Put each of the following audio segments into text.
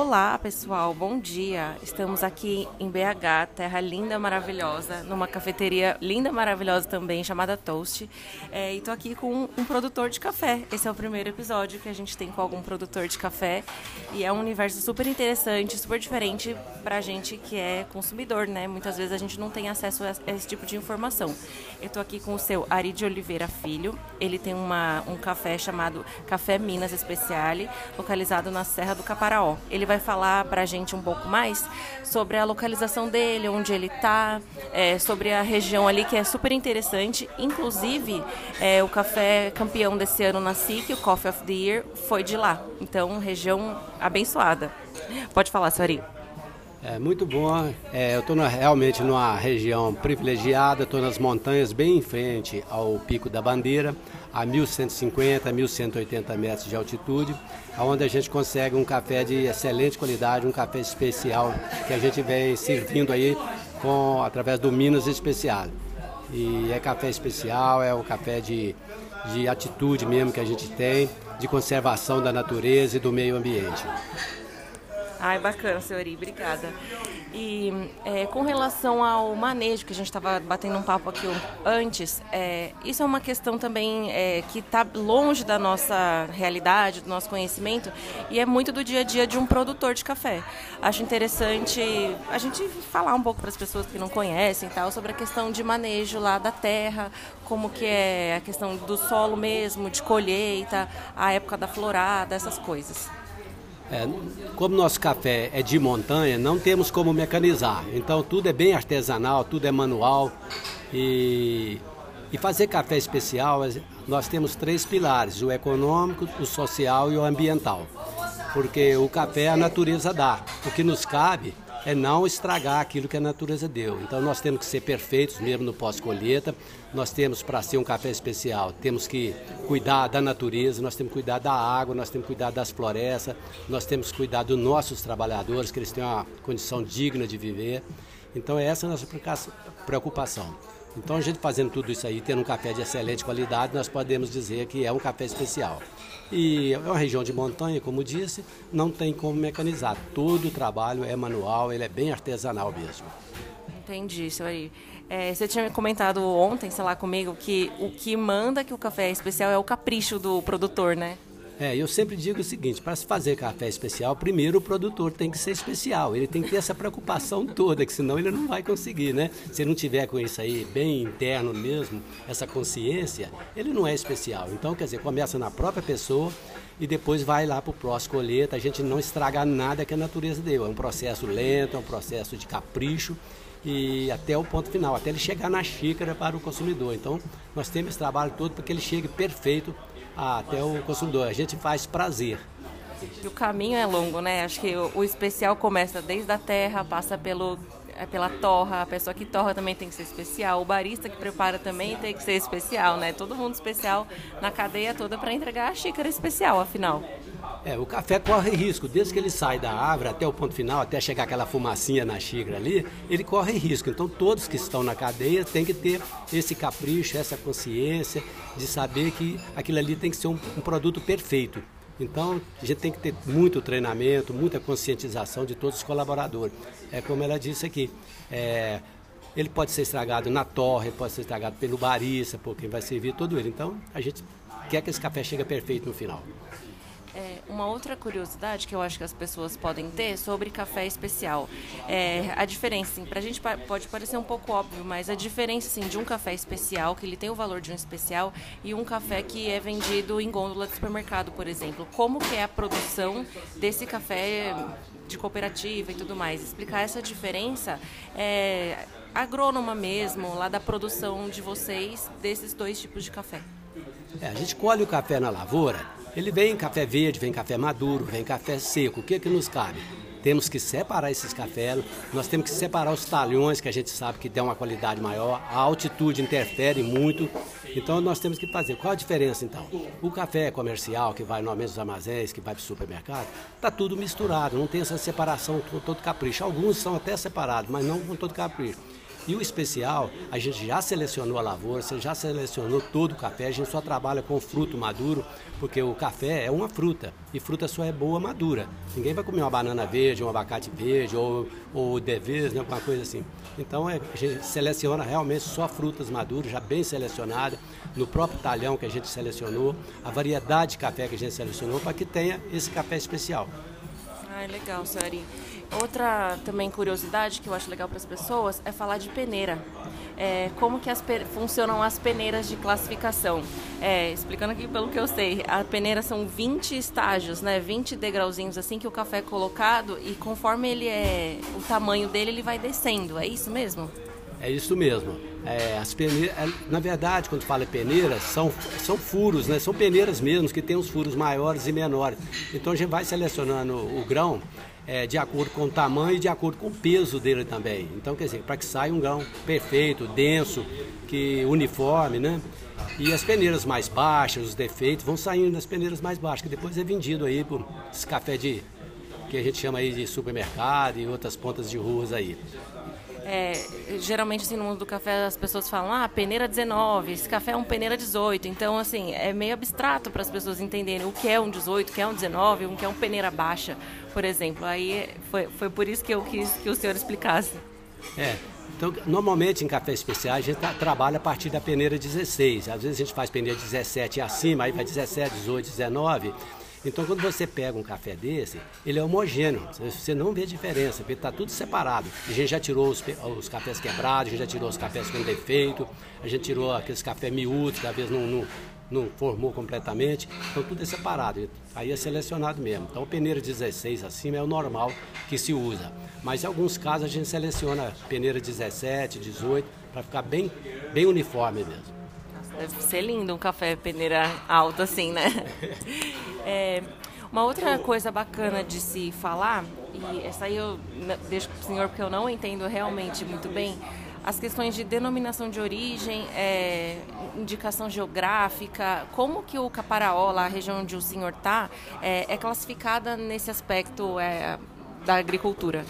Olá, pessoal, bom dia. Estamos aqui em BH, terra linda, maravilhosa, numa cafeteria linda, maravilhosa também, chamada Toast. É, e estou aqui com um produtor de café. Esse é o primeiro episódio que a gente tem com algum produtor de café. E é um universo super interessante, super diferente para a gente que é consumidor, né? Muitas vezes a gente não tem acesso a esse tipo de informação. Eu estou aqui com o seu Ari de Oliveira Filho. Ele tem uma, um café chamado Café Minas Speciale, localizado na Serra do Caparaó. Ele vai falar para a gente um pouco mais sobre a localização dele, onde ele está, é, sobre a região ali que é super interessante. Inclusive, é, o café campeão desse ano na SIC, o Coffee of the Year, foi de lá. Então, região abençoada. Pode falar, Sari. É muito bom. É, eu estou realmente numa região privilegiada, estou nas montanhas bem em frente ao Pico da Bandeira, a 1150, 1180 metros de altitude, onde a gente consegue um café de excelente qualidade, um café especial que a gente vem servindo aí com, através do Minas Especial. E é café especial, é o café de, de atitude mesmo que a gente tem, de conservação da natureza e do meio ambiente. Ai, bacana, senhori, obrigada. E é, com relação ao manejo, que a gente estava batendo um papo aqui antes, é, isso é uma questão também é, que está longe da nossa realidade, do nosso conhecimento, e é muito do dia a dia de um produtor de café. Acho interessante a gente falar um pouco para as pessoas que não conhecem tal, sobre a questão de manejo lá da terra, como que é a questão do solo mesmo, de colheita, a época da florada, essas coisas. É, como nosso café é de montanha, não temos como mecanizar. Então tudo é bem artesanal, tudo é manual. E, e fazer café especial, nós temos três pilares: o econômico, o social e o ambiental. Porque o café a natureza dá. O que nos cabe é não estragar aquilo que a natureza deu. Então nós temos que ser perfeitos mesmo no pós-colheita. Nós temos para ser um café especial, temos que cuidar da natureza, nós temos que cuidar da água, nós temos que cuidar das florestas, nós temos que cuidar dos nossos trabalhadores, que eles tenham uma condição digna de viver. Então essa é a nossa preocupação. Então a gente fazendo tudo isso aí, tendo um café de excelente qualidade, nós podemos dizer que é um café especial. E é uma região de montanha, como disse, não tem como mecanizar. Todo o trabalho é manual, ele é bem artesanal mesmo. Entendi, aí. É, você tinha comentado ontem, sei lá, comigo, que o que manda que o café é especial é o capricho do produtor, né? É, eu sempre digo o seguinte: para se fazer café especial, primeiro o produtor tem que ser especial, ele tem que ter essa preocupação toda, que senão ele não vai conseguir, né? Se não tiver com isso aí bem interno mesmo, essa consciência, ele não é especial. Então, quer dizer, começa na própria pessoa e depois vai lá para o próximo colheita, a gente não estragar nada que a natureza deu. É um processo lento, é um processo de capricho e até o ponto final, até ele chegar na xícara para o consumidor. Então, nós temos esse trabalho todo para que ele chegue perfeito até o consumidor. A gente faz prazer. E o caminho é longo, né? Acho que o, o especial começa desde a terra, passa pelo é pela torra, a pessoa que torra também tem que ser especial, o barista que prepara também tem que ser especial, né? Todo mundo especial na cadeia toda para entregar a xícara especial, afinal. É, o café corre risco, desde que ele sai da árvore até o ponto final, até chegar aquela fumacinha na xícara ali, ele corre risco. Então todos que estão na cadeia têm que ter esse capricho, essa consciência de saber que aquilo ali tem que ser um, um produto perfeito. Então, a gente tem que ter muito treinamento, muita conscientização de todos os colaboradores. É como ela disse aqui, é, ele pode ser estragado na torre, pode ser estragado pelo barista, por quem vai servir todo ele. Então, a gente quer que esse café chegue perfeito no final. Uma outra curiosidade que eu acho que as pessoas podem ter sobre café especial. É, a diferença, assim, para a gente pode parecer um pouco óbvio, mas a diferença assim, de um café especial, que ele tem o valor de um especial, e um café que é vendido em gôndola de supermercado, por exemplo. Como que é a produção desse café de cooperativa e tudo mais? Explicar essa diferença é, agrônoma mesmo, lá da produção de vocês, desses dois tipos de café. É, a gente colhe o café na lavoura ele vem café verde, vem café maduro, vem café seco. O que é que nos cabe? Temos que separar esses cafés, nós temos que separar os talhões que a gente sabe que tem uma qualidade maior, a altitude interfere muito, então nós temos que fazer. Qual a diferença então? O café comercial que vai normalmente nos armazéns, que vai para o supermercado, está tudo misturado, não tem essa separação com todo capricho. Alguns são até separados, mas não com todo capricho. E o especial, a gente já selecionou a lavoura, você já selecionou todo o café, a gente só trabalha com fruto maduro, porque o café é uma fruta, e fruta só é boa madura. Ninguém vai comer uma banana verde, um abacate verde, ou, ou devês, né, alguma coisa assim. Então é, a gente seleciona realmente só frutas maduras, já bem selecionadas, no próprio talhão que a gente selecionou, a variedade de café que a gente selecionou, para que tenha esse café especial. Ah, legal, Sari. Outra também curiosidade que eu acho legal para as pessoas é falar de peneira. É, como que as funcionam as peneiras de classificação. É, explicando aqui pelo que eu sei, a peneira são 20 estágios, né? 20 degrauzinhos assim que o café é colocado e conforme ele é o tamanho dele, ele vai descendo. É isso mesmo? É isso mesmo. É, as peneiras, é, na verdade, quando fala peneiras, são, são furos, né? São peneiras mesmo, que tem os furos maiores e menores. Então a gente vai selecionando o grão é, de acordo com o tamanho e de acordo com o peso dele também. Então, quer dizer, para que saia um grão perfeito, denso, que uniforme, né? E as peneiras mais baixas, os defeitos, vão saindo das peneiras mais baixas, que depois é vendido aí por esse café de que a gente chama aí de supermercado e outras pontas de ruas aí. É, geralmente, assim, no mundo do café, as pessoas falam, ah, peneira 19, esse café é um peneira 18. Então, assim, é meio abstrato para as pessoas entenderem o que é um 18, o que é um 19, o que é um peneira baixa, por exemplo. Aí foi, foi por isso que eu quis que o senhor explicasse. É, então, normalmente em café especial a gente trabalha a partir da peneira 16. Às vezes a gente faz peneira 17 e acima, aí vai 17, 18, 19. Então, quando você pega um café desse, ele é homogêneo, você não vê diferença, porque está tudo separado. A gente já tirou os, os, cafés quebrados, a gente já tirou os cafés com defeito, a gente tirou aqueles cafés miúdos, que às vezes não, não, não formou completamente, então tudo é separado, aí é selecionado mesmo. Então, peneira 16 acima é o normal que se usa, mas em alguns casos a gente seleciona peneira 17, 18, para ficar bem, bem uniforme mesmo. Deve ser lindo um café peneira alta assim, né? É, uma outra coisa bacana de se falar, e essa aí eu deixo para o senhor porque eu não entendo realmente muito bem, as questões de denominação de origem, é, indicação geográfica, como que o Caparaó, lá a região onde o senhor está, é, é, classificada nesse aspecto é, da agricultura?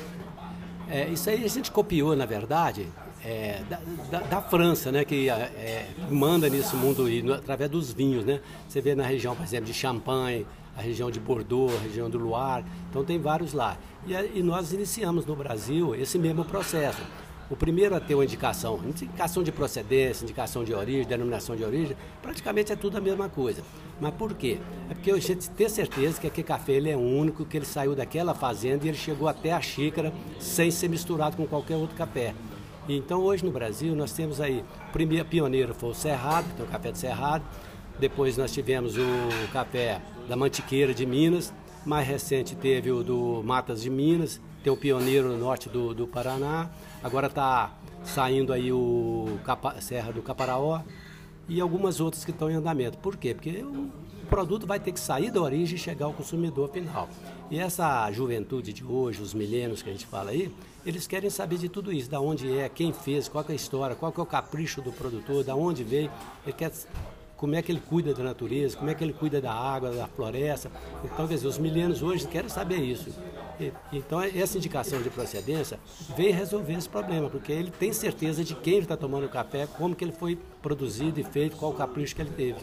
É, isso aí a gente copiou, na verdade, é, da, da, da, França, né, que é, manda nesse mundo aí, no, através dos vinhos, né? Você vê na região, por exemplo, de Champagne, a região de Bordeaux, a região do Loire, então tem vários lá. E, e nós iniciamos no Brasil esse mesmo processo. O primeiro a ter uma indicação, indicação de procedência, indicação de origem, denominação de origem, praticamente é tudo a mesma coisa. Mas por quê? É porque a gente tem certeza que aquele café ele é único, que ele saiu daquela fazenda e ele chegou até a xícara sem ser misturado com qualquer outro café. Então hoje no Brasil nós temos aí, o primeiro pioneiro foi o Cerrado, tem o café de Cerrado, depois nós tivemos o café da Mantiqueira de Minas, mais recente teve o do Matas de Minas, tem o pioneiro no norte do, do Paraná, agora está saindo aí o Capa, Serra do Caparaó e algumas outras que estão em andamento. Por quê? Porque o produto vai ter que sair da origem e chegar ao consumidor final. E essa juventude de hoje, os milênios que a gente fala aí, eles querem saber de tudo isso, da onde é, quem fez, qual é a história, qual é o capricho do produtor, da onde veio, ele quer como é que ele cuida da natureza, como é que ele cuida da água, da floresta. Então, quer dizer, os milênios hoje querem saber isso. E, então, essa indicação de procedência vem resolver esse problema, porque ele tem certeza de quem está tomando o café, como que ele foi produzido e feito, qual o capricho que ele teve.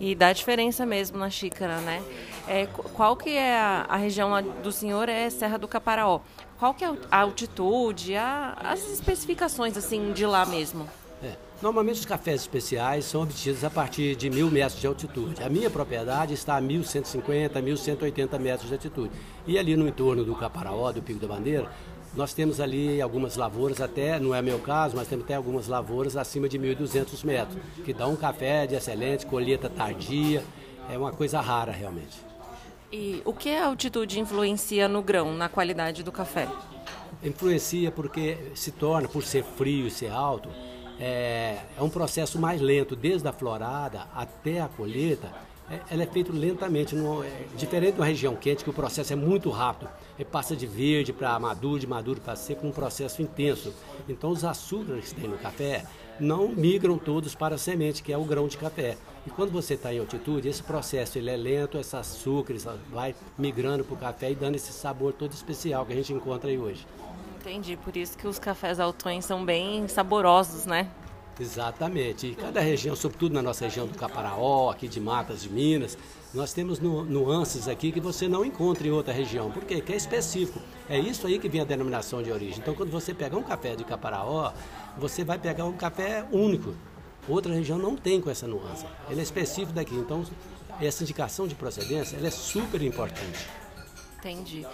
E dá diferença mesmo na xícara, né? É, qual que é a, a região do senhor é Serra do Caparaó. Qual que é a altitude, a, as especificações assim de lá mesmo? É. Normalmente os cafés especiais são obtidos a partir de mil metros de altitude. A minha propriedade está a 1.150, 1.180 metros de altitude. E ali no entorno do Caparaó, do Pico da Bandeira, nós temos ali algumas lavouras, até, não é meu caso, mas temos até algumas lavouras acima de 1.200 metros, que dão um café de excelente, colheita tardia, é uma coisa rara realmente. E o que a altitude influencia no grão, na qualidade do café? Influencia porque se torna, por ser frio e ser alto, é, é um processo mais lento, desde a florada até a colheita, ela é feita lentamente, no, é, diferente de uma região quente, que o processo é muito rápido. Ele passa de verde para maduro, de maduro para seco, um processo intenso. Então, os açúcares que tem no café não migram todos para a semente, que é o grão de café. E quando você está em altitude, esse processo ele é lento, esse açúcar vai migrando para o café e dando esse sabor todo especial que a gente encontra aí hoje. Entendi, por isso que os cafés altões são bem saborosos, né? Exatamente. E cada região, sobretudo na nossa região do Caparaó, aqui de Matas de Minas, nós temos nu nuances aqui que você não encontra em outra região. Por quê? Porque é específico. É isso aí que vem a denominação de origem. Então, quando você pegar um café de Caparaó, você vai pegar um café único. Outra região não tem com essa nuance. Ele é específico daqui. Então, essa indicação de procedência é super importante. Entendi.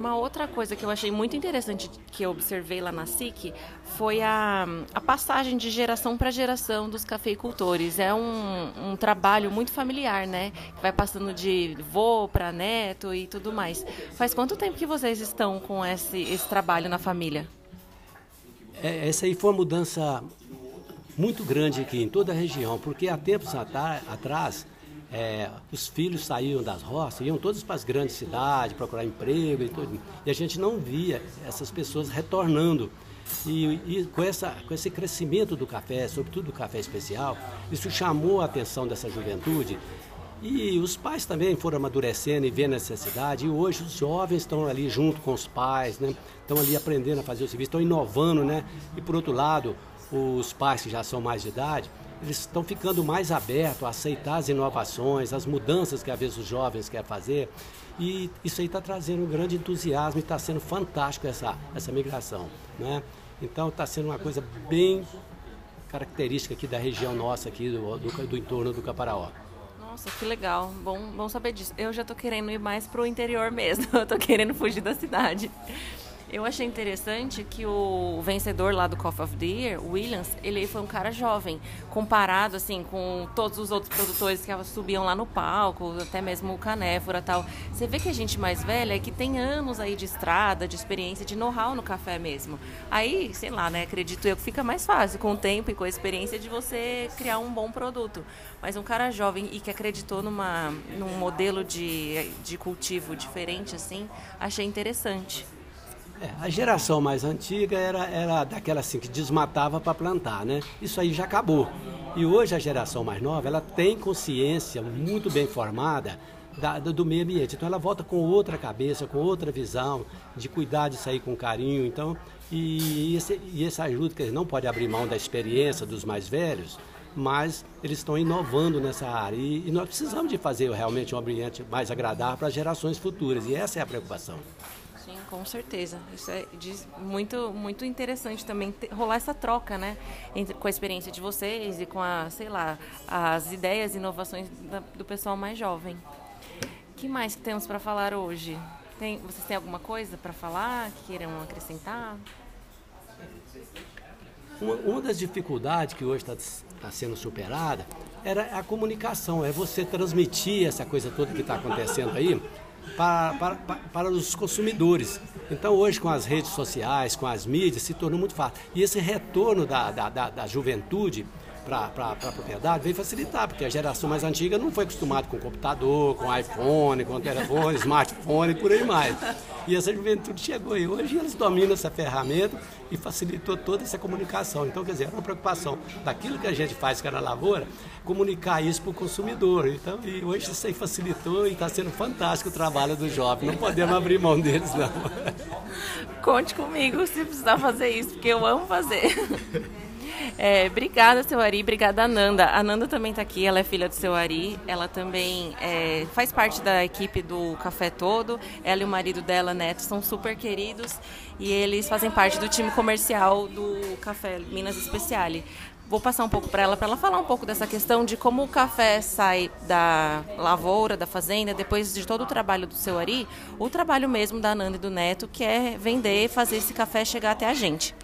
Uma outra coisa que eu achei muito interessante que eu observei lá na SIC foi a, a passagem de geração para geração dos cafeicultores. É um, um, trabalho muito familiar, né? Vai passando de vô para neto e tudo mais. Faz quanto tempo que vocês estão com esse, esse trabalho na família? É, essa aí foi uma mudança muito grande aqui em toda a região, porque há tempos atrás é, os filhos saíam das roças, iam todos para as grandes cidades procurar emprego e tudo. E a gente não via essas pessoas retornando. E, e, com, essa, com esse crescimento do café, sobretudo do café especial, isso chamou a atenção dessa juventude. E os pais também foram amadurecendo e vendo a necessidade. E hoje os jovens estão ali junto com os pais, né? estão ali aprendendo a fazer o serviço, estão inovando. Né? E por outro lado, os pais que já são mais de idade, eles estão ficando mais abertos a aceitar as inovações, as mudanças que às vezes os jovens querem fazer. E isso aí está trazendo um grande entusiasmo e está sendo fantástico essa, essa migração. Né? Então está sendo uma coisa bem característica aqui da região nossa, aqui do, do, do entorno do Caparaó. Nossa, que legal. Bom, bom saber disso. Eu já estou querendo ir mais para o interior mesmo. Eu estou querendo fugir da cidade. Eu achei interessante que o vencedor lá do Coffee of the Year, Williams, ele foi um cara jovem, comparado assim com todos os outros produtores que subiam lá no palco, até mesmo o Canéfora tal. Você vê que a gente mais velha é que tem anos aí de estrada, de experiência, de know-how no café mesmo. Aí, sei lá, né, acredito eu que fica mais fácil com o tempo e com a experiência de você criar um bom produto. Mas um cara jovem e que acreditou numa, num modelo de, de cultivo diferente assim, achei interessante. É, a geração mais antiga era, era daquela assim que desmatava para plantar, né? Isso aí já acabou. E hoje a geração mais nova, ela tem consciência muito bem formada da, do meio ambiente. Então ela volta com outra cabeça, com outra visão, de cuidar de sair com carinho. Então, e, esse, e essa ajuda que eles não pode abrir mão da experiência dos mais velhos, mas eles estão inovando nessa área. E, e nós precisamos de fazer realmente um ambiente mais agradável para as gerações futuras. E essa é a preocupação. Com certeza. Isso é muito, muito interessante também rolar essa troca, né? Entre, com a experiência de vocês e com a, sei lá, as ideias e inovações da, do pessoal mais jovem. O que mais que temos para falar hoje? Tem, vocês têm alguma coisa para falar que queiram acrescentar? Uma, uma das dificuldades que hoje está tá sendo superada era a comunicação, é você transmitir essa coisa toda que está acontecendo aí para, para, para os consumidores. Então, hoje, com as redes sociais, com as mídias, se tornou muito fácil. E esse retorno da, da, da, da juventude para a propriedade veio facilitar, porque a geração mais antiga não foi acostumada com computador, com iPhone, com telefone, smartphone e por aí mais. E essa juventude chegou e hoje eles dominam essa ferramenta e facilitou toda essa comunicação. Então, quer dizer, é uma preocupação daquilo que a gente faz que é na lavoura, comunicar isso para o consumidor. Então, e hoje isso aí facilitou e está sendo fantástico o trabalho do jovem. Não podemos abrir mão deles, não. Conte comigo se precisar fazer isso, porque eu amo fazer. É, obrigada, seu Ari. Obrigada, Ananda. A Nanda também está aqui, ela é filha do seu Ari. Ela também é, faz parte da equipe do Café Todo. Ela e o marido dela, Neto, são super queridos e eles fazem parte do time comercial do Café Minas Especiale. Vou passar um pouco para ela, para ela falar um pouco dessa questão de como o café sai da lavoura, da fazenda, depois de todo o trabalho do seu Ari, o trabalho mesmo da Nanda e do Neto, que é vender, fazer esse café chegar até a gente.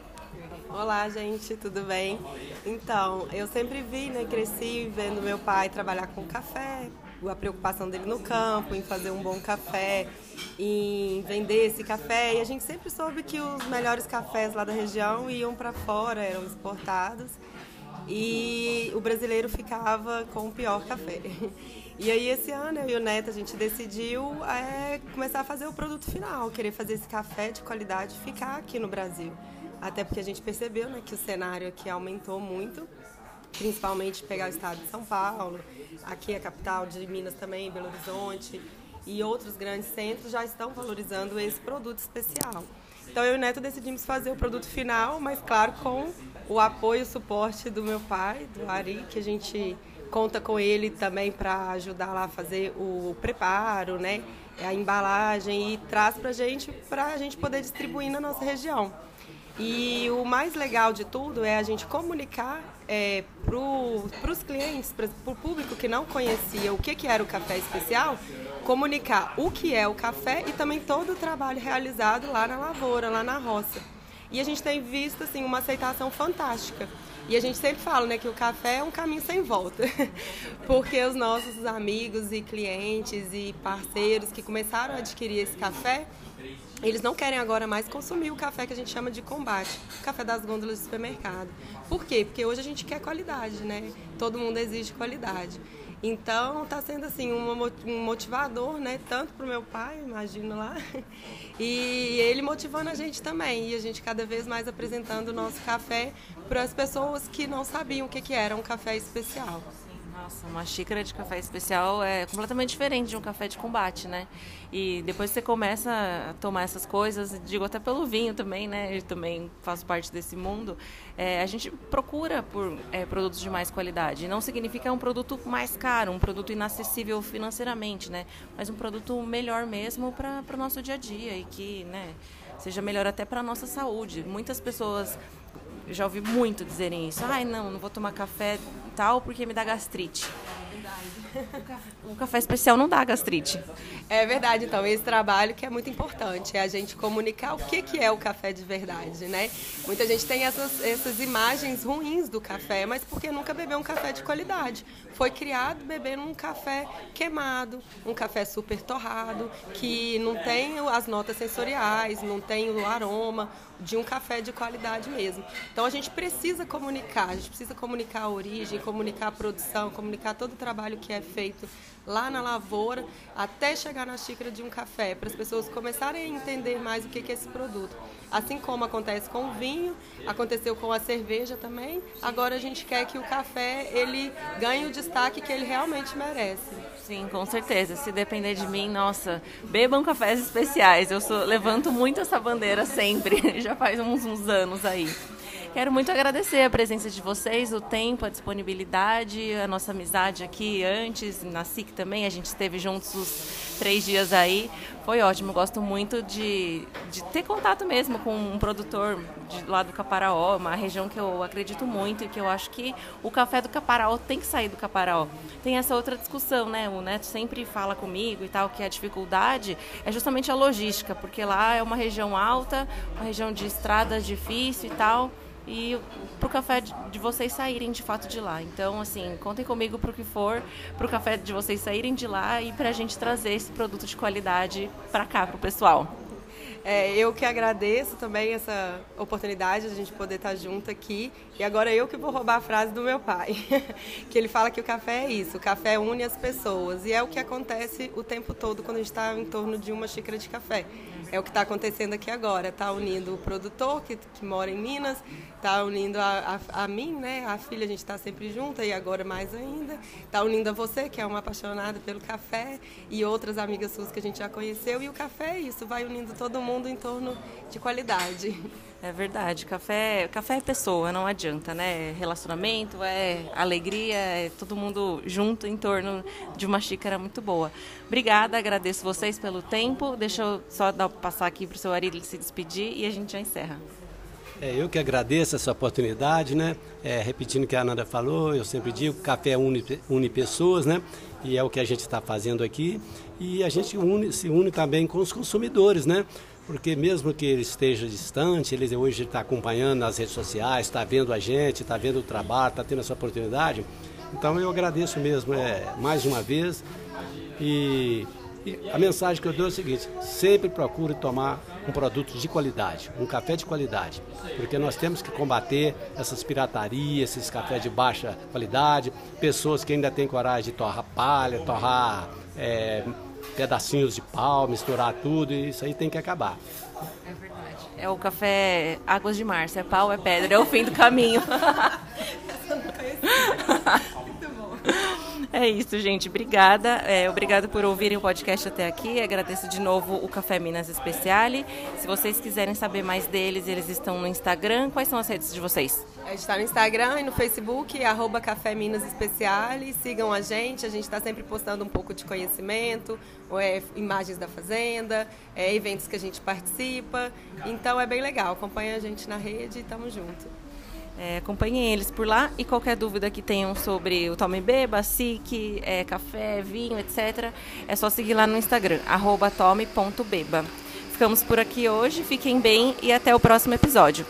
Olá, gente, tudo bem? Então, eu sempre vi, né, cresci vendo meu pai trabalhar com café, a preocupação dele no campo, em fazer um bom café, em vender esse café. E a gente sempre soube que os melhores cafés lá da região iam para fora, eram exportados. E o brasileiro ficava com o pior café. E aí esse ano eu e o Neto a gente decidiu é, começar a fazer o produto final, querer fazer esse café de qualidade ficar aqui no Brasil. Até porque a gente percebeu né, que o cenário aqui aumentou muito, principalmente pegar o estado de São Paulo, aqui a capital de Minas também, Belo Horizonte, e outros grandes centros já estão valorizando esse produto especial. Então eu e o Neto decidimos fazer o produto final, mas claro, com o apoio e o suporte do meu pai, do Ari, que a gente conta com ele também para ajudar lá a fazer o preparo, né? A embalagem e traz para gente para a gente poder distribuir na nossa região. E o mais legal de tudo é a gente comunicar é, para os clientes, para o público que não conhecia o que, que era o café especial, comunicar o que é o café e também todo o trabalho realizado lá na lavoura, lá na roça. E a gente tem visto assim uma aceitação fantástica. E a gente sempre fala né, que o café é um caminho sem volta, porque os nossos amigos e clientes e parceiros que começaram a adquirir esse café, eles não querem agora mais consumir o café que a gente chama de combate, o café das gôndolas do supermercado. Por quê? Porque hoje a gente quer qualidade, né? Todo mundo exige qualidade. Então está sendo assim um motivador, né? Tanto para o meu pai, imagino lá, e ele motivando a gente também. E a gente cada vez mais apresentando o nosso café para as pessoas que não sabiam o que, que era um café especial. Nossa, uma xícara de café especial é completamente diferente de um café de combate, né? E depois você começa a tomar essas coisas, digo até pelo vinho também, né? Eu também faço parte desse mundo. É, a gente procura por é, produtos de mais qualidade. Não significa um produto mais caro, um produto inacessível financeiramente, né? Mas um produto melhor mesmo para o nosso dia a dia e que, né? Seja melhor até para a nossa saúde. Muitas pessoas já ouvi muito dizerem isso. Ai, não, não vou tomar café tal porque me dá gastrite. O café especial não dá gastrite. É verdade, então, esse trabalho que é muito importante, é a gente comunicar o que, que é o café de verdade, né? Muita gente tem essas, essas imagens ruins do café, mas porque nunca bebeu um café de qualidade. Foi criado bebendo um café queimado, um café super torrado, que não tem as notas sensoriais, não tem o aroma de um café de qualidade mesmo. Então a gente precisa comunicar, a gente precisa comunicar a origem, comunicar a produção, comunicar todo o trabalho que é feito lá na lavoura até chegar na xícara de um café, para as pessoas começarem a entender mais o que é esse produto. Assim como acontece com o vinho, aconteceu com a cerveja também, agora a gente quer que o café ele ganhe o destaque que ele realmente merece. Sim, com certeza. Se depender de mim, nossa, bebam cafés especiais. Eu sou, levanto muito essa bandeira sempre, já faz uns, uns anos aí. Quero muito agradecer a presença de vocês, o tempo, a disponibilidade, a nossa amizade aqui antes, na SIC também, a gente esteve juntos os três dias aí. Foi ótimo, gosto muito de, de ter contato mesmo com um produtor de lá do Caparaó, uma região que eu acredito muito e que eu acho que o café do Caparaó tem que sair do Caparaó. Tem essa outra discussão, né? O Neto sempre fala comigo e tal, que a dificuldade é justamente a logística, porque lá é uma região alta, uma região de estradas difícil e tal e para o café de vocês saírem de fato de lá. Então, assim, contem comigo para o que for, para o café de vocês saírem de lá e para a gente trazer esse produto de qualidade para cá, para o pessoal. É, eu que agradeço também essa oportunidade de a gente poder estar junto aqui. E agora eu que vou roubar a frase do meu pai, que ele fala que o café é isso, o café une as pessoas. E é o que acontece o tempo todo quando a gente está em torno de uma xícara de café. É o que está acontecendo aqui agora. Está unindo o produtor que, que mora em Minas, está unindo a, a, a, mim, né? A filha, a gente está sempre junta e agora mais ainda. Está unindo a você, que é uma apaixonada pelo café, e outras amigas suas que a gente já conheceu. E o café é isso, vai unindo todo mundo em torno de qualidade. É verdade, café, café é pessoa, não adianta, né? Relacionamento, é alegria, é todo mundo junto em torno de uma xícara muito boa. Obrigada, agradeço vocês pelo tempo. Deixa eu só dar, passar aqui para o seu Ari se despedir e a gente já encerra. É, eu que agradeço essa oportunidade, né? É, repetindo o que a Ananda falou, eu sempre digo, café une, une pessoas, né? E é o que a gente está fazendo aqui. E a gente une, se une também com os consumidores, né? porque mesmo que ele esteja distante, ele hoje está acompanhando nas redes sociais, está vendo a gente, está vendo o trabalho, está tendo essa oportunidade. Então eu agradeço mesmo é, mais uma vez e, a mensagem que eu dou é o seguinte: sempre procure tomar um produto de qualidade, um café de qualidade, porque nós temos que combater essas piratarias, esses cafés de baixa qualidade, pessoas que ainda têm coragem de torrar palha, torrar é, pedacinhos de pau, misturar tudo, e isso aí tem que acabar. É verdade. É o café Águas de Março, é pau, é pedra, é o fim do caminho. Essa eu não conhecia. Muito bom. É isso, gente. Obrigada. É, obrigado por ouvirem o podcast até aqui. Agradeço de novo o Café Minas Especiale. Se vocês quiserem saber mais deles, eles estão no Instagram. Quais são as redes de vocês? A gente está no Instagram e no Facebook, arroba Café Minas Especiale. Sigam a gente, a gente está sempre postando um pouco de conhecimento, é, imagens da fazenda, é, eventos que a gente participa. Então é bem legal. Acompanhe a gente na rede e tamo junto. É, acompanhem eles por lá e qualquer dúvida que tenham sobre o Tome Beba, SIC, é, café, vinho, etc., é só seguir lá no Instagram, tome.beba. Ficamos por aqui hoje, fiquem bem e até o próximo episódio.